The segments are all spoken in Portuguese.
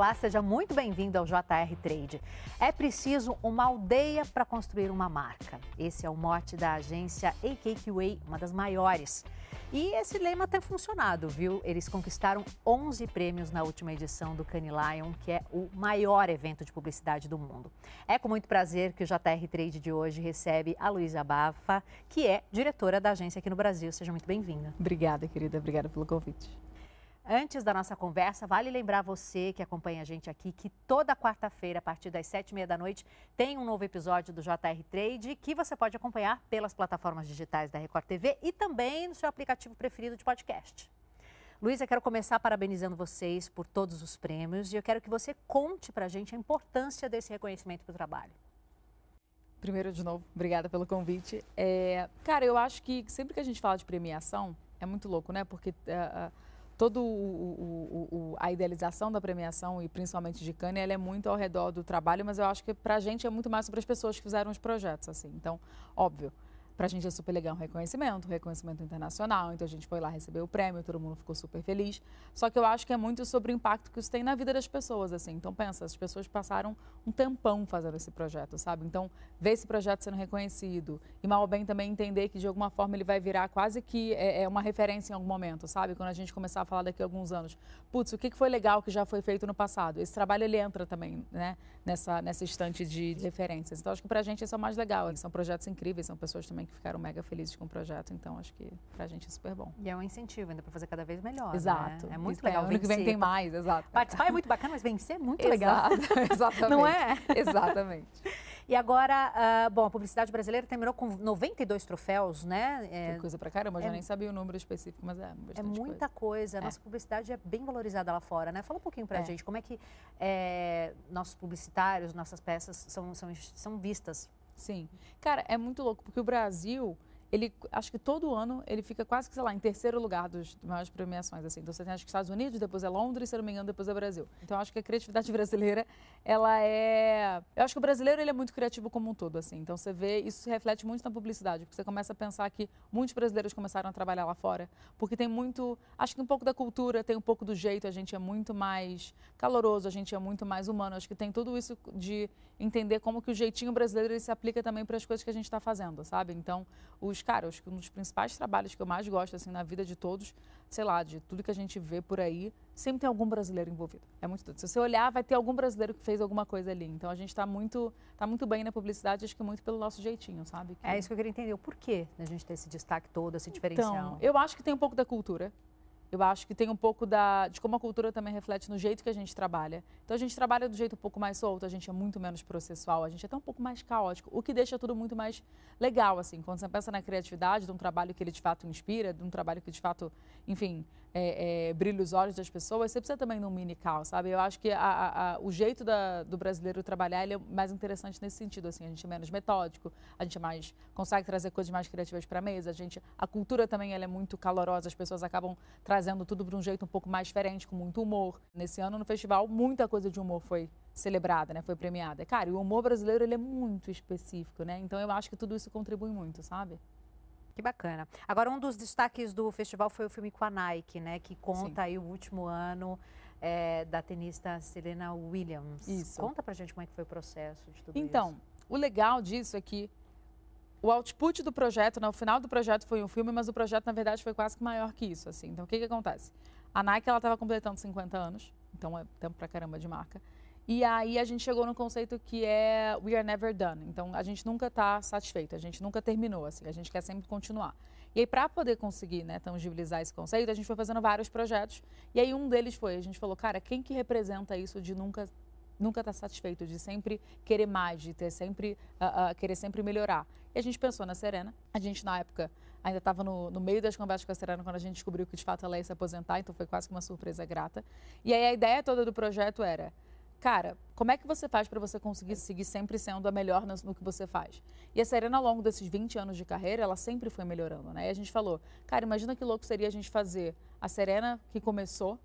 Olá, seja muito bem-vindo ao JR Trade. É preciso uma aldeia para construir uma marca. Esse é o mote da agência AKQA, uma das maiores. E esse lema tem funcionado, viu? Eles conquistaram 11 prêmios na última edição do Cannes Lion, que é o maior evento de publicidade do mundo. É com muito prazer que o JR Trade de hoje recebe a Luísa Bafa, que é diretora da agência aqui no Brasil. Seja muito bem-vinda. Obrigada, querida. Obrigada pelo convite. Antes da nossa conversa, vale lembrar você que acompanha a gente aqui que toda quarta-feira, a partir das sete e meia da noite, tem um novo episódio do JR Trade que você pode acompanhar pelas plataformas digitais da Record TV e também no seu aplicativo preferido de podcast. Luísa, quero começar parabenizando vocês por todos os prêmios e eu quero que você conte para a gente a importância desse reconhecimento para o trabalho. Primeiro, de novo, obrigada pelo convite. É, cara, eu acho que sempre que a gente fala de premiação, é muito louco, né? Porque... Uh, toda a idealização da premiação e principalmente de Cannes, ela é muito ao redor do trabalho, mas eu acho que para a gente é muito mais sobre as pessoas que fizeram os projetos, assim. Então, óbvio, para a gente é super legal um reconhecimento, um reconhecimento internacional. Então a gente foi lá receber o prêmio, todo mundo ficou super feliz. Só que eu acho que é muito sobre o impacto que isso tem na vida das pessoas, assim. Então pensa, as pessoas passaram um tempão fazendo esse projeto, sabe? Então ver esse projeto sendo reconhecido e mal ou bem também entender que de alguma forma ele vai virar quase que é, é uma referência em algum momento, sabe? Quando a gente começar a falar daqui a alguns anos, putz, o que foi legal que já foi feito no passado? Esse trabalho ele entra também, né? Nessa nessa estante de referências. Então acho que para a gente isso é o mais legal. São projetos incríveis, são pessoas também que ficaram mega felizes com o projeto, então acho que pra gente é super bom. E é um incentivo ainda para fazer cada vez melhor. Exato. Né? É muito Isso legal. É, ano que vem tem mais, exato. Participar é muito bacana, mas vencer é muito legal. Exatamente. Não é? Exatamente. E agora, uh, bom, a publicidade brasileira terminou com 92 troféus, né? É, coisa pra caramba, eu é, já nem sabia o número específico, mas é É muita coisa. A é. nossa publicidade é bem valorizada lá fora, né? Fala um pouquinho pra é. gente, como é que é, nossos publicitários, nossas peças são, são, são vistas Sim. Cara, é muito louco, porque o Brasil, ele, acho que todo ano, ele fica quase que, sei lá, em terceiro lugar dos, maiores premiações, assim. Então, você tem, acho que Estados Unidos, depois é Londres, se não me engano, depois é Brasil. Então, acho que a criatividade brasileira, ela é... Eu acho que o brasileiro, ele é muito criativo como um todo, assim. Então, você vê, isso se reflete muito na publicidade, porque você começa a pensar que muitos brasileiros começaram a trabalhar lá fora, porque tem muito, acho que um pouco da cultura, tem um pouco do jeito, a gente é muito mais caloroso, a gente é muito mais humano. Acho que tem tudo isso de entender como que o jeitinho brasileiro, ele se aplica também para as coisas que a gente está fazendo, sabe? Então, os mas, cara, acho que um dos principais trabalhos que eu mais gosto, assim, na vida de todos, sei lá, de tudo que a gente vê por aí, sempre tem algum brasileiro envolvido. É muito tudo. Se você olhar, vai ter algum brasileiro que fez alguma coisa ali. Então, a gente está muito, tá muito bem na publicidade, acho que muito pelo nosso jeitinho, sabe? Que... É isso que eu queria entender. O porquê da gente ter esse destaque todo, esse diferencial? Então, eu acho que tem um pouco da cultura. Eu acho que tem um pouco da, de como a cultura também reflete no jeito que a gente trabalha. Então a gente trabalha do jeito um pouco mais solto, a gente é muito menos processual, a gente é até um pouco mais caótico, o que deixa tudo muito mais legal, assim. Quando você pensa na criatividade de um trabalho que ele de fato inspira, de um trabalho que de fato, enfim, é, é, brilha os olhos das pessoas, você precisa também de um mini caos, sabe? Eu acho que a, a, a, o jeito da, do brasileiro trabalhar é mais interessante nesse sentido, assim. A gente é menos metódico, a gente é mais, consegue trazer coisas mais criativas para a mesa, a gente, a cultura também ela é muito calorosa, as pessoas acabam trazendo tudo para um jeito um pouco mais diferente, com muito humor. Nesse ano no festival, muita coisa de humor foi celebrada, né? Foi premiada. Cara, e o humor brasileiro ele é muito específico, né? Então eu acho que tudo isso contribui muito, sabe? Que bacana. Agora, um dos destaques do festival foi o filme com a Nike, né? Que conta Sim. aí o último ano é, da tenista Serena Williams. Isso. Conta pra gente como é que foi o processo de tudo então, isso. Então, o legal disso é que o output do projeto, né, o final do projeto foi um filme, mas o projeto, na verdade, foi quase que maior que isso. Assim. Então, o que, que acontece? A Nike estava completando 50 anos, então é tempo pra caramba de marca. E aí a gente chegou no conceito que é we are never done. Então a gente nunca está satisfeito, a gente nunca terminou, assim, a gente quer sempre continuar. E aí para poder conseguir, né, tangibilizar esse conceito, a gente foi fazendo vários projetos. E aí um deles foi, a gente falou, cara, quem que representa isso de nunca nunca estar tá satisfeito, de sempre querer mais, de ter sempre, uh, uh, querer sempre melhorar. E a gente pensou na Serena. A gente, na época, ainda estava no, no, meio das conversas com a Serena quando a gente descobriu que, de fato, ela ia se aposentar, então foi quase que uma surpresa grata. E aí a ideia toda do projeto era cara, como é que você faz para você conseguir seguir sempre sendo a melhor no, que você faz? E a Serena, ao longo desses 20 anos de carreira, ela sempre foi melhorando, né? E a gente falou, cara, imagina que louco seria a gente fazer a Serena que começou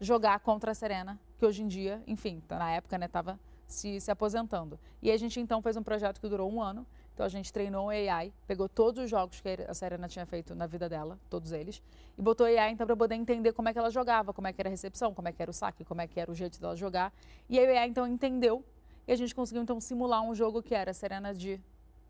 jogar contra a Serena, que hoje em dia, enfim, tá na época, né, estava se, se aposentando. E a gente então fez um projeto que durou um ano, Então a gente treinou AI, pegou todos os jogos que a Serena tinha feito na vida dela, todos eles, e botou AI então para poder entender como é que ela jogava, como é que era a recepção, como é que era o saque, como é que era o jeito dela jogar. E a AI então entendeu e a gente conseguiu então simular um jogo que era a Serena de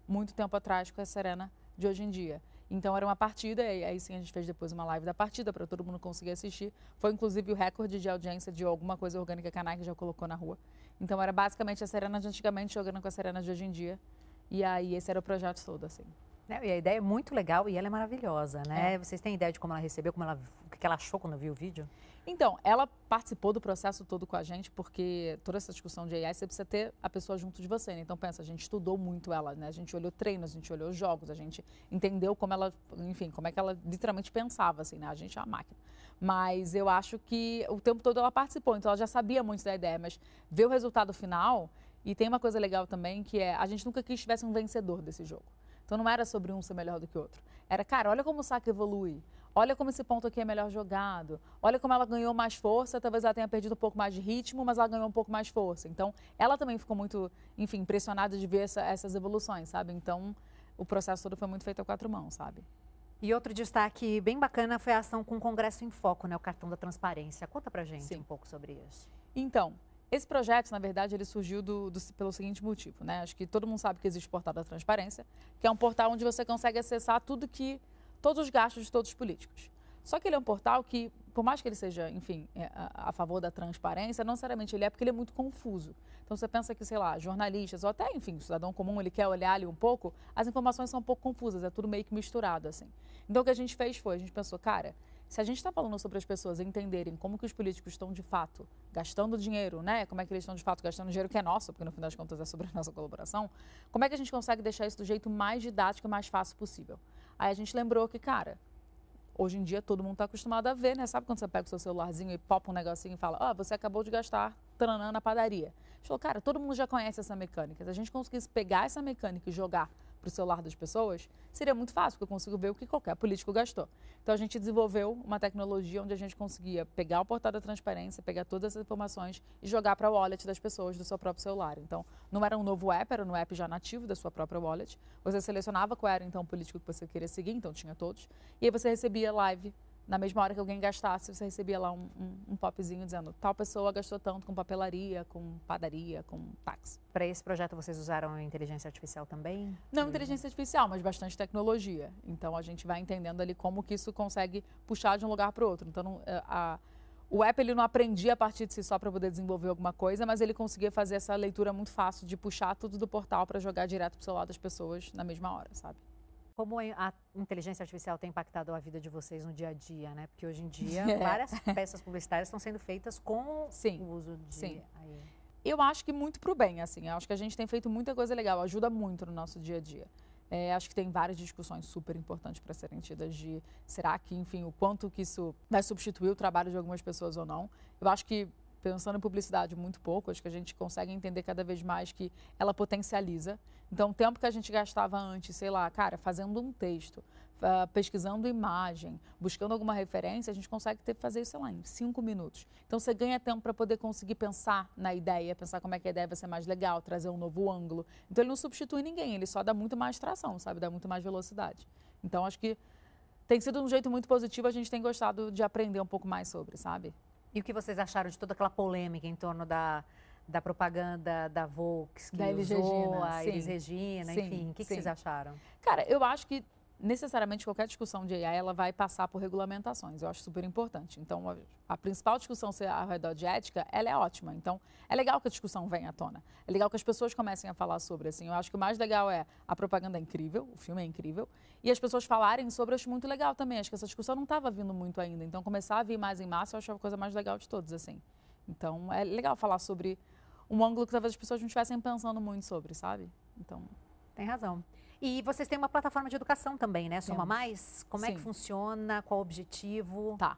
muito tempo atrás com a Serena de hoje em dia. Então era uma partida, e aí sim a gente fez depois uma live da partida para todo mundo conseguir assistir. Foi inclusive o recorde de audiência de alguma coisa orgânica que a Nike já colocou na rua. Então era basicamente a Serena de antigamente jogando com a Serena de hoje em dia. E aí esse era o projeto todo, assim. E a ideia é muito legal e ela é maravilhosa, né? É. Vocês têm ideia de como ela recebeu, como ela, o que ela achou quando viu o vídeo? Então, ela participou do processo todo com a gente, porque toda essa discussão de AI, você precisa ter a pessoa junto de você, né? Então, pensa, a gente estudou muito ela, né? A gente olhou treinos, a gente olhou jogos, a gente entendeu como ela, enfim, como é que ela literalmente pensava, assim, né? A gente é a máquina. Mas eu acho que o tempo todo ela participou, então ela já sabia muito da ideia, mas ver o resultado final e tem uma coisa legal também que é a gente nunca quis tivesse um vencedor desse jogo. Então não era sobre um ser melhor do que o outro. Era, cara, olha como o saque evolui. Olha como esse ponto aqui é melhor jogado. Olha como ela ganhou mais força. Talvez ela tenha perdido um pouco mais de ritmo, mas ela ganhou um pouco mais força. Então, ela também ficou muito, enfim, impressionada de ver essa, essas evoluções, sabe? Então, o processo todo foi muito feito a quatro mãos, sabe? E outro destaque bem bacana foi a ação com o Congresso em Foco, né? O cartão da transparência. Conta pra gente Sim. um pouco sobre isso. Então, esse projeto, na verdade, ele surgiu do, do, pelo seguinte motivo, né? Acho que todo mundo sabe que existe o portal da transparência, que é um portal onde você consegue acessar tudo que, todos os gastos de todos os políticos. Só que ele é um portal que, por mais que ele seja, enfim, é, a, a, favor da transparência, não necessariamente ele é porque ele é muito confuso. Então você pensa que, sei lá, jornalistas ou até, enfim, cidadão comum, ele quer olhar ali um pouco, as informações são um pouco confusas, é tudo meio que misturado, assim. Então o que a gente fez foi, a gente pensou, cara, se a gente está falando sobre as pessoas entenderem como que os políticos estão de fato gastando dinheiro, né? Como é que eles estão de fato gastando dinheiro que é nosso, porque no fim das contas é sobre a nossa colaboração, como é que a gente consegue deixar isso do jeito mais didático e mais fácil possível? Aí a gente lembrou que, cara, hoje em dia todo mundo está acostumado a ver, né? Sabe quando você pega o seu celularzinho e popa um negocinho e fala, oh, você acabou de gastar tranã na padaria. A gente falou, cara, todo mundo já conhece essa mecânica. Se a gente conseguisse pegar essa mecânica e jogar para o celular das pessoas, seria muito fácil, porque eu consigo ver o que qualquer político gastou. Então a gente desenvolveu uma tecnologia onde a gente conseguia pegar o portal da transparência, pegar todas essas informações e jogar para o wallet das pessoas do seu próprio celular. Então não era um novo app, era um app já nativo da sua própria wallet. Você selecionava qual era então o político que você queria seguir, então tinha todos, e aí você recebia live na mesma hora que alguém gastasse, você recebia lá um, um, um, popzinho dizendo tal pessoa gastou tanto com papelaria, com padaria, com táxi. Para esse projeto vocês usaram inteligência artificial também? Não inteligência artificial, mas bastante tecnologia. Então a gente vai entendendo ali como que isso consegue puxar de um lugar para o outro. Então é, a, o app ele não aprendia a partir de si só para poder desenvolver alguma coisa, mas ele conseguia fazer essa leitura muito fácil de puxar tudo do portal para jogar direto para o celular das pessoas na mesma hora, sabe? Como a inteligência artificial tem impactado a vida de vocês no dia a dia, né? Porque hoje em dia é. várias peças publicitárias estão sendo feitas com sim, o uso de sim. AI. Eu acho que muito para o bem, assim. Eu acho que a gente tem feito muita coisa legal, ajuda muito no nosso dia a dia. É, acho que tem várias discussões super importantes para serem tidas de será que, enfim, o quanto que isso vai substituir o trabalho de algumas pessoas ou não. Eu acho que pensando em publicidade muito pouco, acho que a gente consegue entender cada vez mais que ela potencializa. Então, o tempo que a gente gastava antes, sei lá, cara, fazendo um texto, pesquisando imagem, buscando alguma referência, a gente consegue ter, fazer isso, sei lá, em cinco minutos. Então, você ganha tempo para poder conseguir pensar na ideia, pensar como é que a ideia vai ser mais legal, trazer um novo ângulo. Então, ele não substitui ninguém, ele só dá muito mais tração, sabe? Dá muito mais velocidade. Então, acho que tem sido um jeito muito positivo, a gente tem gostado de aprender um pouco mais sobre, sabe? E o que vocês acharam de toda aquela polêmica em torno da, da propaganda da Vox, que da usou Regina. a Elis Regina, enfim, o que, que, vocês acharam? Cara, eu acho que necessariamente qualquer discussão de AI ela vai passar por regulamentações. Eu acho super importante. Então, a, a, principal discussão ser ao redor de ética, ela é ótima. Então, é legal que a discussão venha à tona. É legal que as pessoas comecem a falar sobre. Assim, eu acho que o mais legal é a propaganda é incrível, o filme é incrível, e as pessoas falarem sobre, eu acho muito legal também. Acho que essa discussão não estava vindo muito ainda. Então, começar a vir mais em massa, eu acho a coisa mais legal de todos, assim. Então, é legal falar sobre um ângulo que talvez as pessoas não estivessem pensando muito sobre, sabe? Então, tem razão. E vocês têm uma plataforma de educação também, né? Soma Temos. Mais? Como Sim. é que funciona? Qual o objetivo? Tá.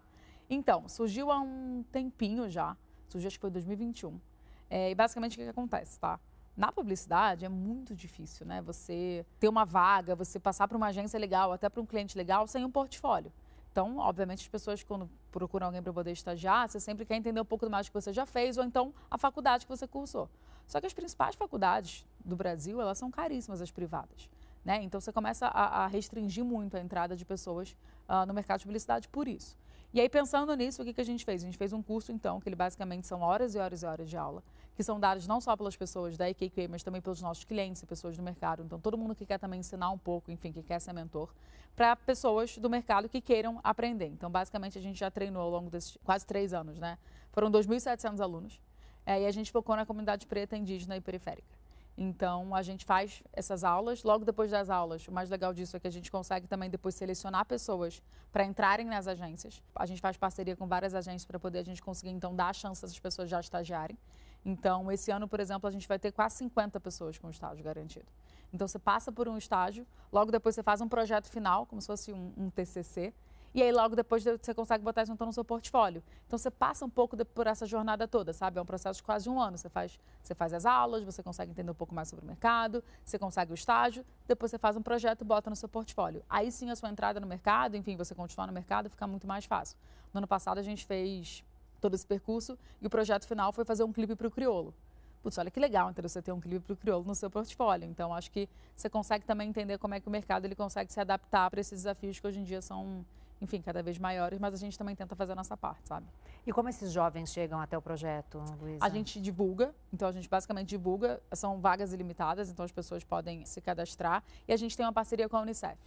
Então, surgiu há um tempinho já. Surgiu, acho que foi 2021. É, e basicamente o que, que acontece, tá? Na publicidade é muito difícil, né? Você ter uma vaga, você passar para uma agência legal, até para um cliente legal, sem um portfólio. Então, obviamente, as pessoas, quando procuram alguém para poder estagiar, você sempre quer entender um pouco mais do que você já fez, ou então a faculdade que você cursou. Só que as principais faculdades do Brasil, elas são caríssimas, as privadas. Né? Então você começa a, a, restringir muito a entrada de pessoas uh, no mercado de publicidade por isso. E aí, pensando nisso, o que, que a gente fez? A gente fez um curso, então, que ele basicamente são horas e horas e horas de aula, que são dados não só pelas pessoas da IKQA, mas também pelos nossos clientes e pessoas do mercado. Então, todo mundo que quer também ensinar um pouco, enfim, que quer ser mentor, para pessoas do mercado que queiram aprender. Então, basicamente, a gente já treinou ao longo desses quase três anos, né? Foram 2.700 alunos. É, e a gente focou na comunidade preta, indígena e periférica. Então, a gente faz essas aulas. Logo depois das aulas, o mais legal disso é que a gente consegue também depois selecionar pessoas para entrarem nas agências. A gente faz parceria com várias agências para poder a gente conseguir, então, dar a chance dessas pessoas já estagiarem. Então, esse ano, por exemplo, a gente vai ter quase 50 pessoas com estágio garantido. Então, você passa por um estágio, logo depois você faz um projeto final, como se fosse um, um TCC, e aí logo depois você consegue botar isso então no seu portfólio. Então você passa um pouco de, por essa jornada toda, sabe? É um processo de quase um ano. Você faz, você faz as aulas, você consegue entender um pouco mais sobre o mercado, você consegue o estágio, depois você faz um projeto e bota no seu portfólio. Aí sim a sua entrada no mercado, enfim, você continuar no mercado fica muito mais fácil. No ano passado a gente fez todo esse percurso e o projeto final foi fazer um clipe para o Criolo. Putz, olha que legal, então você ter um clipe para o crioulo no seu portfólio. Então, acho que você consegue também entender como é que o mercado ele consegue se adaptar para esses desafios que hoje em dia são enfim, cada vez maiores, mas a gente também tenta fazer a nossa parte, sabe? E como esses jovens chegam até o projeto, Luísa? A gente divulga, então a gente basicamente divulga, são vagas ilimitadas, então as pessoas podem se cadastrar e a gente tem uma parceria com a Unicef.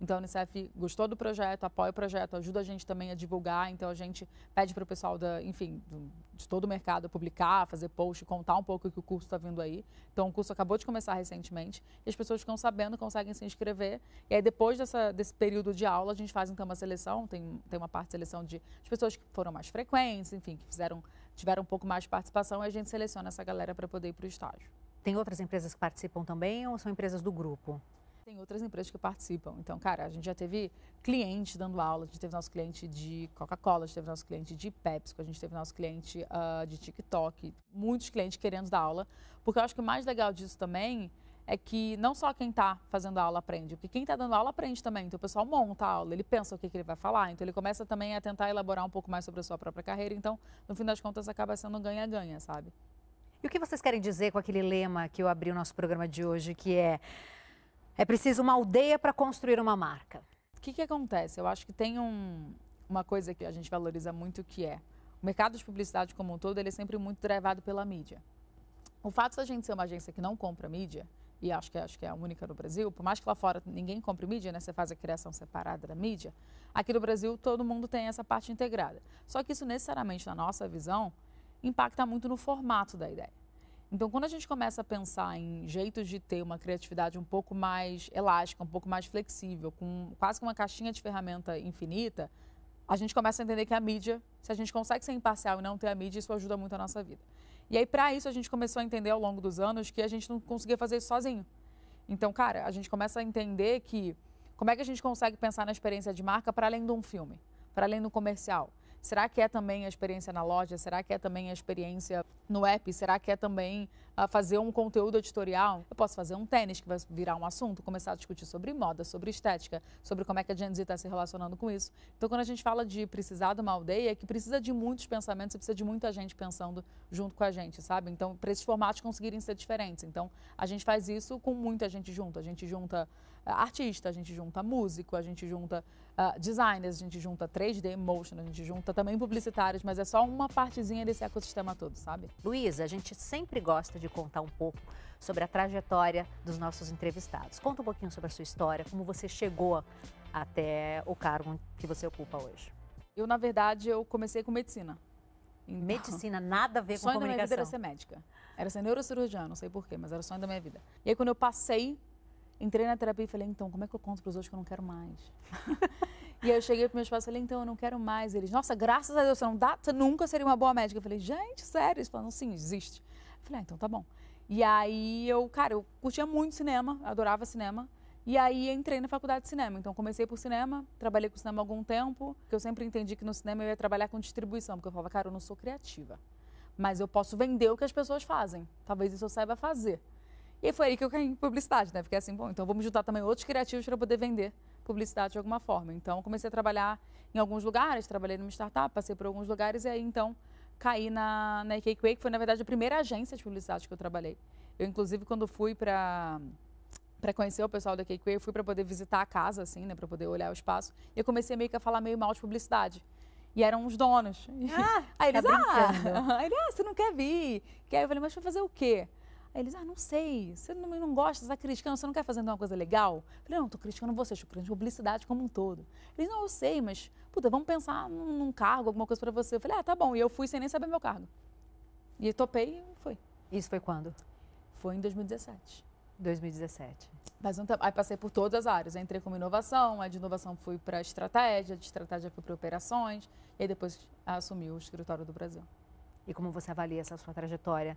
Então a Unicef gostou do projeto, apoia o projeto, ajuda a gente também a divulgar. Então a gente pede para o pessoal da, enfim, de todo o mercado publicar, fazer post, contar um pouco que o curso está vindo aí. Então o curso acabou de começar recentemente e as pessoas ficam sabendo, conseguem se inscrever. E aí depois dessa, desse período de aula a gente faz então uma seleção, tem, tem uma parte de seleção de as pessoas que foram mais frequentes, enfim, que fizeram tiveram um pouco mais de participação e a gente seleciona essa galera para poder ir para o estágio. Tem outras empresas que participam também ou são empresas do grupo? Tem outras empresas que participam. Então, cara, a gente já teve cliente dando aula, a gente teve nosso cliente de Coca-Cola, a gente teve nosso cliente de PepsiCo, a gente teve nosso cliente uh, de TikTok, muitos clientes querendo dar aula, porque eu acho que o mais legal disso também é que não só quem está fazendo a aula aprende, porque quem está dando aula aprende também. Então o pessoal monta a aula, ele pensa o que, que, ele vai falar, então ele começa também a tentar elaborar um pouco mais sobre a sua própria carreira. Então, no fim das contas, acaba sendo ganha-ganha, sabe? E o que vocês querem dizer com aquele lema que eu abri o nosso programa de hoje, que é é preciso uma aldeia para construir uma marca. O que, que acontece? Eu acho que tem um, uma coisa que a gente valoriza muito que é o mercado de publicidade como um todo ele é sempre muito drivado pela mídia. O fato de a gente ser uma agência que não compra mídia, e acho que, acho que é a única no Brasil, por mais que lá fora ninguém compre mídia, né? Você faz a criação separada da mídia, aqui no Brasil todo mundo tem essa parte integrada. Só que isso necessariamente, na nossa visão, impacta muito no formato da ideia. Então, quando a gente começa a pensar em jeitos de ter uma criatividade um pouco mais elástica, um pouco mais flexível, com quase uma caixinha de ferramenta infinita, a gente começa a entender que a mídia, se a gente consegue ser imparcial e não ter a mídia, isso ajuda muito a nossa vida. E aí, para isso, a gente começou a entender ao longo dos anos que a gente não conseguia fazer isso sozinho. Então, cara, a gente começa a entender que como é que a gente consegue pensar na experiência de marca para além de um filme, para além do comercial. Será que é também a experiência na loja? Será que é também a experiência no app? Será que é também uh, fazer um conteúdo editorial? Eu posso fazer um tênis que vai virar um assunto, começar a discutir sobre moda, sobre estética, sobre como é que a Gen Z está se relacionando com isso. Então, quando a gente fala de precisar de uma aldeia, é que precisa de muitos pensamentos e precisa de muita gente pensando junto com a gente, sabe? Então, para esses formatos conseguirem ser diferentes. Então, a gente faz isso com muita gente junto. A gente junta uh, artista, a gente junta músico, a gente junta uh, designers, a gente junta 3D motion, a gente junta também publicitários, mas é só uma partezinha desse ecossistema todo, sabe? Luísa, a gente sempre gosta de contar um pouco sobre a trajetória dos nossos entrevistados. Conta um pouquinho sobre a sua história, como você chegou até o cargo que você ocupa hoje. Eu, na verdade, eu comecei com medicina. Então, medicina, nada a ver com comunicação. O sonho da minha vida era ser médica. Era ser neurocirurgiã, não sei porquê, mas era o sonho da minha vida. E aí, quando eu passei entrei na terapia e falei, então, como é que eu conto para os outros que eu não quero mais? e aí eu cheguei para meus pais e falei, então, eu não quero mais. Eles, nossa, graças a Deus, você, não dá, você nunca seria uma boa médica. Eu falei, gente, sério? Eles falaram, sim, existe. Falei, ah, então tá bom. E aí eu, cara, eu curtia muito cinema, adorava cinema. E aí entrei na faculdade de cinema. Então comecei por cinema, trabalhei com cinema há algum tempo, que eu sempre entendi que no cinema eu ia trabalhar com distribuição, porque eu falava, cara, eu não sou criativa. Mas eu posso vender o que as pessoas fazem. Talvez isso eu saiba fazer. E foi aí que eu caí em publicidade, né? Fiquei assim, bom, então vamos juntar também outros criativos para poder vender publicidade de alguma forma. Então, comecei a trabalhar em alguns lugares, trabalhei numa startup, passei por alguns lugares e aí, então, caí na, na Cakeway, que foi, na verdade, a primeira agência de publicidade que eu trabalhei. Eu, inclusive, quando fui para para conhecer o pessoal da Cakeway, eu fui para poder visitar a casa, assim, né, para poder olhar o espaço. E eu comecei meio que a falar meio mal de publicidade. E eram os donos. Ah, aí eles, tá ah, ele, ah, você não quer vir? Que aí eu falei, mas vai fazer o quê? Aí eles, ah, não sei, você não, não gosta, você está criticando, você não quer fazer uma coisa legal? Eu falei, não, estou criticando você, estou criticando publicidade como um todo. Eles, não, eu sei, mas, puta, vamos pensar num, num cargo, alguma coisa para você. Eu falei, ah, tá bom. E eu fui sem nem saber meu cargo. E topei e foi. Isso foi quando? Foi em 2017. 2017. Mas um Aí passei por todas as áreas. Eu entrei como inovação, aí de inovação fui para estratégia, de estratégia fui para operações, e aí depois assumi o escritório do Brasil. E como você avalia essa sua trajetória?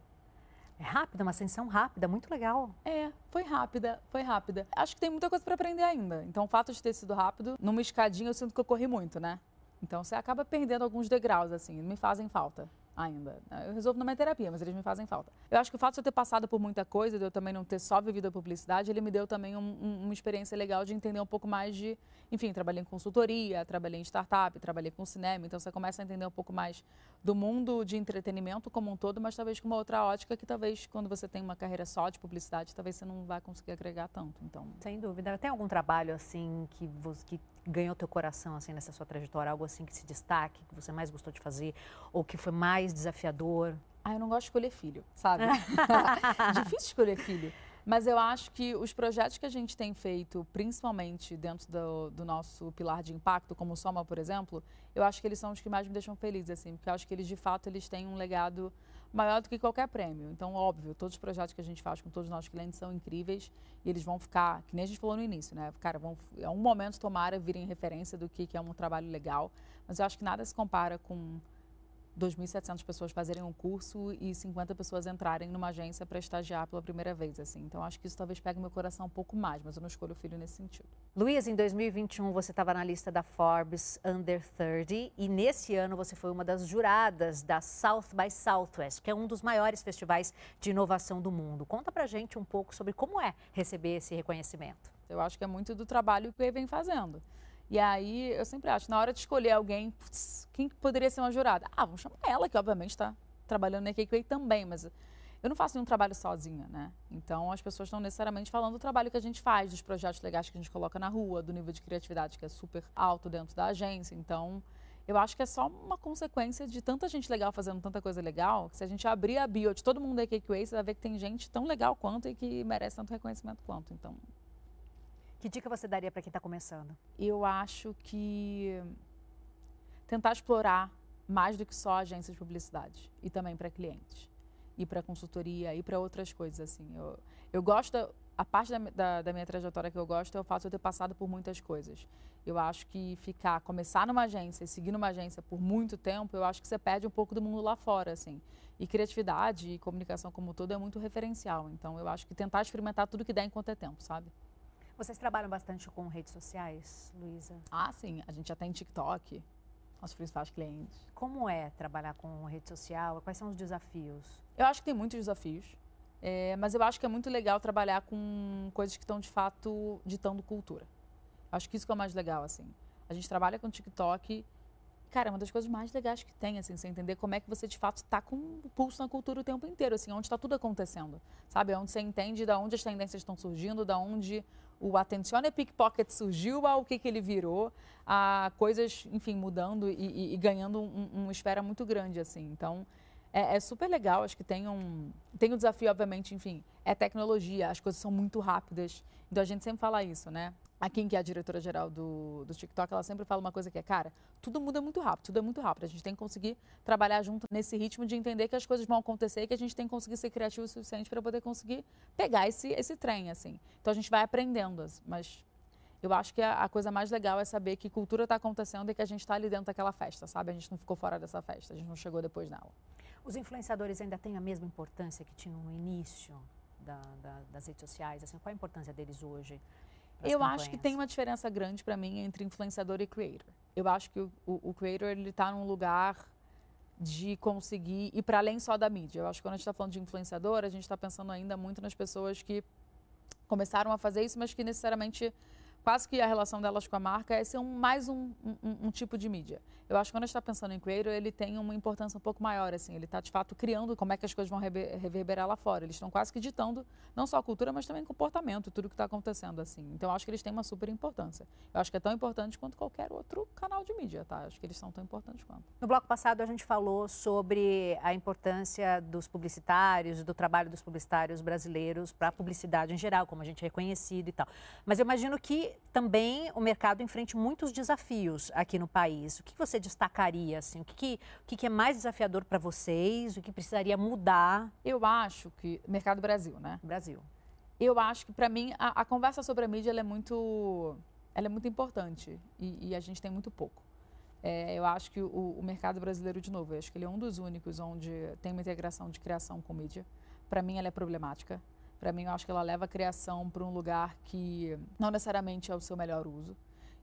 É rápida, uma ascensão rápida, muito legal. É, foi rápida, foi rápida. Acho que tem muita coisa para aprender ainda. Então, o fato de ter sido rápido, numa escadinha eu sinto que eu corri muito, né? Então, você acaba perdendo alguns degraus, assim, me fazem falta ainda. Eu resolvo na minha terapia, mas eles me fazem falta. Eu acho que o fato de eu ter passado por muita coisa, de eu também não ter só vivido a publicidade, ele me deu também um, um, uma experiência legal de entender um pouco mais de. Enfim, trabalhei em consultoria, trabalhei em startup, trabalhei com cinema, então você começa a entender um pouco mais do mundo de entretenimento como um todo, mas talvez com uma outra ótica que talvez quando você tem uma carreira só de publicidade, talvez você não vá conseguir agregar tanto. Então, sem dúvida. Tem algum trabalho assim que você que ganhou teu coração assim nessa sua trajetória, algo assim que se destaque, que você mais gostou de fazer ou que foi mais desafiador? Ah, eu não gosto de escolher filho, sabe? Difícil escolher filho. Mas eu acho que os projetos que a gente tem feito, principalmente dentro do, do, nosso pilar de impacto, como o Soma, por exemplo, eu acho que eles são os que mais me deixam feliz, assim, porque eu acho que eles, de fato, eles têm um legado maior do que qualquer prêmio. Então, óbvio, todos os projetos que a gente faz com todos os nossos clientes são incríveis e eles vão ficar, que nem a gente falou no início, né? Cara, vão, é um momento, tomara, virem referência do que, que é um trabalho legal, mas eu acho que nada se compara com 2.700 pessoas fazerem um curso e 50 pessoas entrarem numa agência para estagiar pela primeira vez, assim. Então, acho que isso talvez pegue meu coração um pouco mais, mas eu não escolho o filho nesse sentido. Luiz, em 2021 você estava na lista da Forbes Under 30 e nesse ano você foi uma das juradas da South by Southwest, que é um dos maiores festivais de inovação do mundo. Conta pra gente um pouco sobre como é receber esse reconhecimento. Eu acho que é muito do trabalho que ele vem fazendo. E aí eu sempre acho, na hora de escolher alguém, putz, quem poderia ser uma jurada? Ah, vamos chamar ela, que obviamente está trabalhando na Cakeway também, mas eu não faço nenhum trabalho sozinha, né? Então as pessoas estão necessariamente falando do trabalho que a gente faz, dos projetos legais que a gente coloca na rua, do nível de criatividade que é super alto dentro da agência. Então eu acho que é só uma consequência de tanta gente legal fazendo tanta coisa legal, que se a gente abrir a bio de todo mundo da Cakeway, você vai ver que tem gente tão legal quanto e que merece tanto reconhecimento quanto. Então que dica você daria para quem está começando? Eu acho que tentar explorar mais do que só agências de publicidade e também para clientes e para consultoria e para outras coisas assim. Eu, eu gosto a parte da, da, da, minha trajetória que eu gosto é o fato de eu ter passado por muitas coisas. Eu acho que ficar, começar numa agência e seguir numa agência por muito tempo, eu acho que você perde um pouco do mundo lá fora, assim. E criatividade e comunicação como um todo é muito referencial. Então, eu acho que tentar experimentar tudo que der enquanto é tempo, sabe? Vocês trabalham bastante com redes sociais, Luísa? Ah, sim. A gente já tem TikTok, nossos principais clientes. Como é trabalhar com rede social? Quais são os desafios? Eu acho que tem muitos desafios. É, mas eu acho que é muito legal trabalhar com coisas que estão, de fato, ditando cultura. Acho que isso que é o mais legal, assim. A gente trabalha com TikTok cara, é uma das coisas mais legais que tem, assim, você entender como é que você de fato está com o pulso na cultura o tempo inteiro, assim, onde está tudo acontecendo, sabe? Onde você entende da onde as tendências estão surgindo, da onde o Attenzione Pickpocket surgiu, ao que, que ele virou, a coisas, enfim, mudando e, e, e ganhando um, uma esfera muito grande, assim. Então, é, é, super legal, acho que tem um, tem um desafio, obviamente, enfim, é tecnologia, as coisas são muito rápidas, então a gente sempre fala isso, né? A Kim, que é a diretora-geral do, do TikTok, ela sempre fala uma coisa que é, cara, tudo muda muito rápido, tudo é muito rápido. A gente tem que conseguir trabalhar junto nesse ritmo de entender que as coisas vão acontecer e que a gente tem que conseguir ser criativo o suficiente para poder conseguir pegar esse, esse trem, assim. Então a gente vai aprendendo, mas eu acho que a, a coisa mais legal é saber que cultura está acontecendo e que a gente está ali dentro daquela festa, sabe? A gente não ficou fora dessa festa, a gente não chegou depois nela. Os influenciadores ainda têm a mesma importância que tinham no início da, da, das redes sociais? Assim, qual a importância deles hoje? Eu campanhas? acho que tem uma diferença grande para mim entre influenciador e creator. Eu acho que o, o, o creator ele está num lugar de conseguir ir para além só da mídia. Eu acho que quando a gente está falando de influenciador, a gente está pensando ainda muito nas pessoas que começaram a fazer isso, mas que necessariamente quase que a relação delas com a marca é ser um, mais um, um, um, tipo de mídia. Eu acho que quando a gente está pensando em creator, ele tem uma importância um pouco maior, assim, ele está de fato criando como é que as coisas vão reverberar lá fora. Eles estão quase que ditando não só a cultura, mas também comportamento, tudo que está acontecendo, assim. Então eu acho que eles têm uma super importância. Eu acho que é tão importante quanto qualquer outro canal de mídia, tá? Eu acho que eles são tão importantes quanto. No bloco passado a gente falou sobre a importância dos publicitários, do trabalho dos publicitários brasileiros para a publicidade em geral, como a gente é reconhecido e tal. Mas eu imagino que também o mercado enfrente muitos desafios aqui no país. O que você destacaria? Assim? O, que, que, o que é mais desafiador para vocês? O que precisaria mudar? Eu acho que. Mercado Brasil, né? Brasil. Eu acho que, para mim, a, a, conversa sobre a mídia é muito, ela é muito importante e, e a gente tem muito pouco. É, eu acho que o, o, mercado brasileiro, de novo, eu acho que ele é um dos únicos onde tem uma integração de criação com mídia. Para mim, ela é problemática. Para mim, eu acho que ela leva a criação para um lugar que não necessariamente é o seu melhor uso.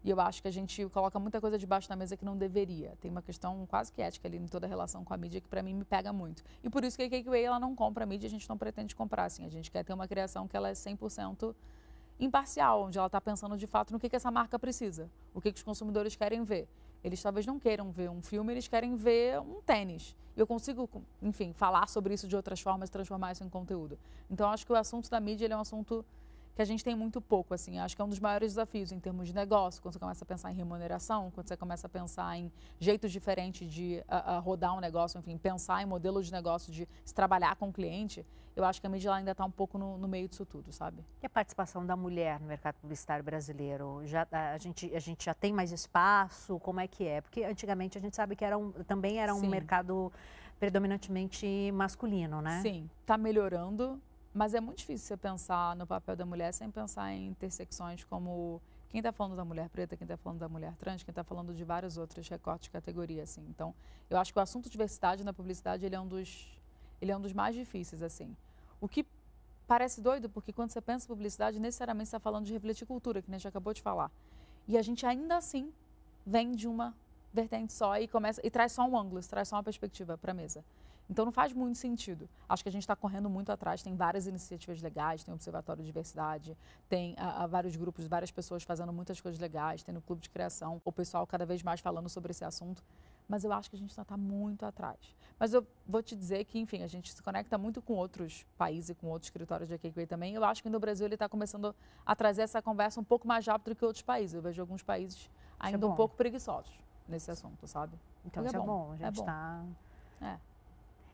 E eu acho que a gente coloca muita coisa debaixo da mesa que não deveria. Tem uma questão quase que ética ali em toda a relação com a mídia que para mim me pega muito. E por isso que a Cakeway ela não compra a mídia, a gente não pretende comprar assim. A gente quer ter uma criação que ela é 100% imparcial, onde ela está pensando de fato no que, que essa marca precisa, o que, que os consumidores querem ver. Eles talvez não queiram ver um filme, eles querem ver um tênis. Eu consigo, enfim, falar sobre isso de outras formas transformar isso em conteúdo. Então, acho que o assunto da mídia é um assunto que a gente tem muito pouco, assim. Acho que é um dos maiores desafios em termos de negócio, quando você começa a pensar em remuneração, quando você começa a pensar em jeitos diferentes de rodar um negócio, enfim, pensar em modelos de negócio de se trabalhar com o cliente, eu acho que a mídia ainda está um pouco no, no, meio disso tudo, sabe? E a participação da mulher no mercado publicitário brasileiro? Já, a, gente, a gente já tem mais espaço? Como é que é? Porque antigamente a gente sabe que era um, também era um Sim. mercado predominantemente masculino, né? Sim, está melhorando, mas é muito difícil você pensar no papel da mulher sem pensar em intersecções como quem está falando da mulher preta, quem está falando da mulher trans, quem está falando de vários outros recortes de categoria, assim. Então, eu acho que o assunto diversidade na publicidade ele é um dos ele é um dos mais difíceis, assim. O que parece doido, porque quando você pensa em publicidade, necessariamente está falando de refletir cultura, que a gente acabou de falar. E a gente ainda assim vem de uma vertente só e começa e traz só um ângulo, traz só uma perspectiva para a mesa. Então não faz muito sentido. Acho que a gente está correndo muito atrás. Tem várias iniciativas legais, tem o Observatório de Diversidade, tem a, a vários grupos, várias pessoas fazendo muitas coisas legais, tem no Clube de Criação, o pessoal cada vez mais falando sobre esse assunto. Mas eu acho que a gente está muito atrás. Mas eu vou te dizer que, enfim, a gente se conecta muito com outros países e com outros escritórios de AKQA também. Eu acho que no Brasil ele está começando a trazer essa conversa um pouco mais rápido do que outros países. Eu vejo alguns países é ainda é um pouco preguiçosos nesse assunto, sabe? Então isso é, é bom. A gente está... É. é.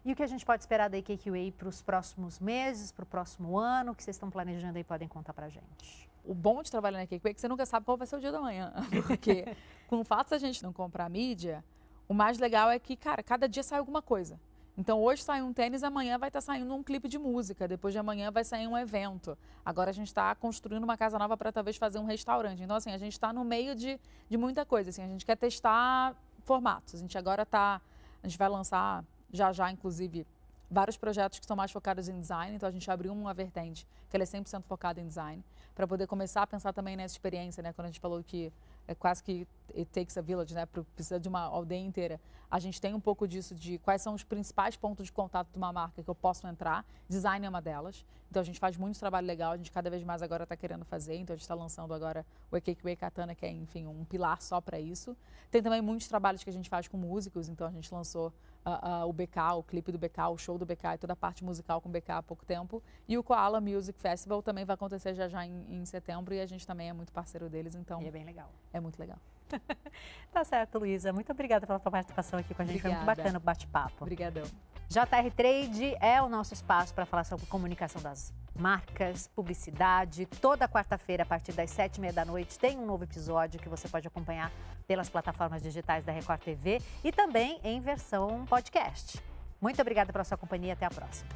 E o que a gente pode esperar da IKQA para os próximos meses, para o próximo ano? O que vocês estão planejando aí podem contar para a gente? O bom de trabalhar na IKQA é que você nunca sabe qual vai ser o dia da manhã. Porque com o fato de a gente não comprar mídia, o mais legal é que, cara, cada dia sai alguma coisa. Então, hoje sai um tênis, amanhã vai estar tá saindo um clipe de música, depois de amanhã vai sair um evento. Agora a gente está construindo uma casa nova para talvez fazer um restaurante. Então, assim, a gente está no meio de, de muita coisa. Assim, a gente quer testar formatos. A gente agora está. A gente vai lançar já já, inclusive, vários projetos que estão mais focados em design. Então, a gente abriu uma vertente que ela é 100% focada em design, para poder começar a pensar também nessa experiência, né? Quando a gente falou que é quase que it takes a village, né? Precisa de uma aldeia inteira. A gente tem um pouco disso de quais são os principais pontos de contato de uma marca que eu posso entrar. Design é uma delas. Então a gente faz muito trabalho legal. A gente cada vez mais agora está querendo fazer. Então a gente está lançando agora o Ekekwe Katana, que é enfim um pilar só para isso. Tem também muitos trabalhos que a gente faz com músicos. Então a gente lançou uh, uh, o BK, o clipe do BK, o show do BK e toda a parte musical com o BK há pouco tempo. E o Koala Music Festival também vai acontecer já já em, em setembro e a gente também é muito parceiro deles. Então e é bem legal. É muito legal. tá certo, Luísa. Muito obrigada pela sua participação aqui com a gente. Obrigada. Foi muito bacana o bate-papo. Obrigadão. JR Trade é o nosso espaço para falar sobre comunicação das marcas, publicidade. Toda quarta-feira, a partir das sete e meia da noite, tem um novo episódio que você pode acompanhar pelas plataformas digitais da Record TV e também em versão podcast. Muito obrigada pela sua companhia. Até a próxima.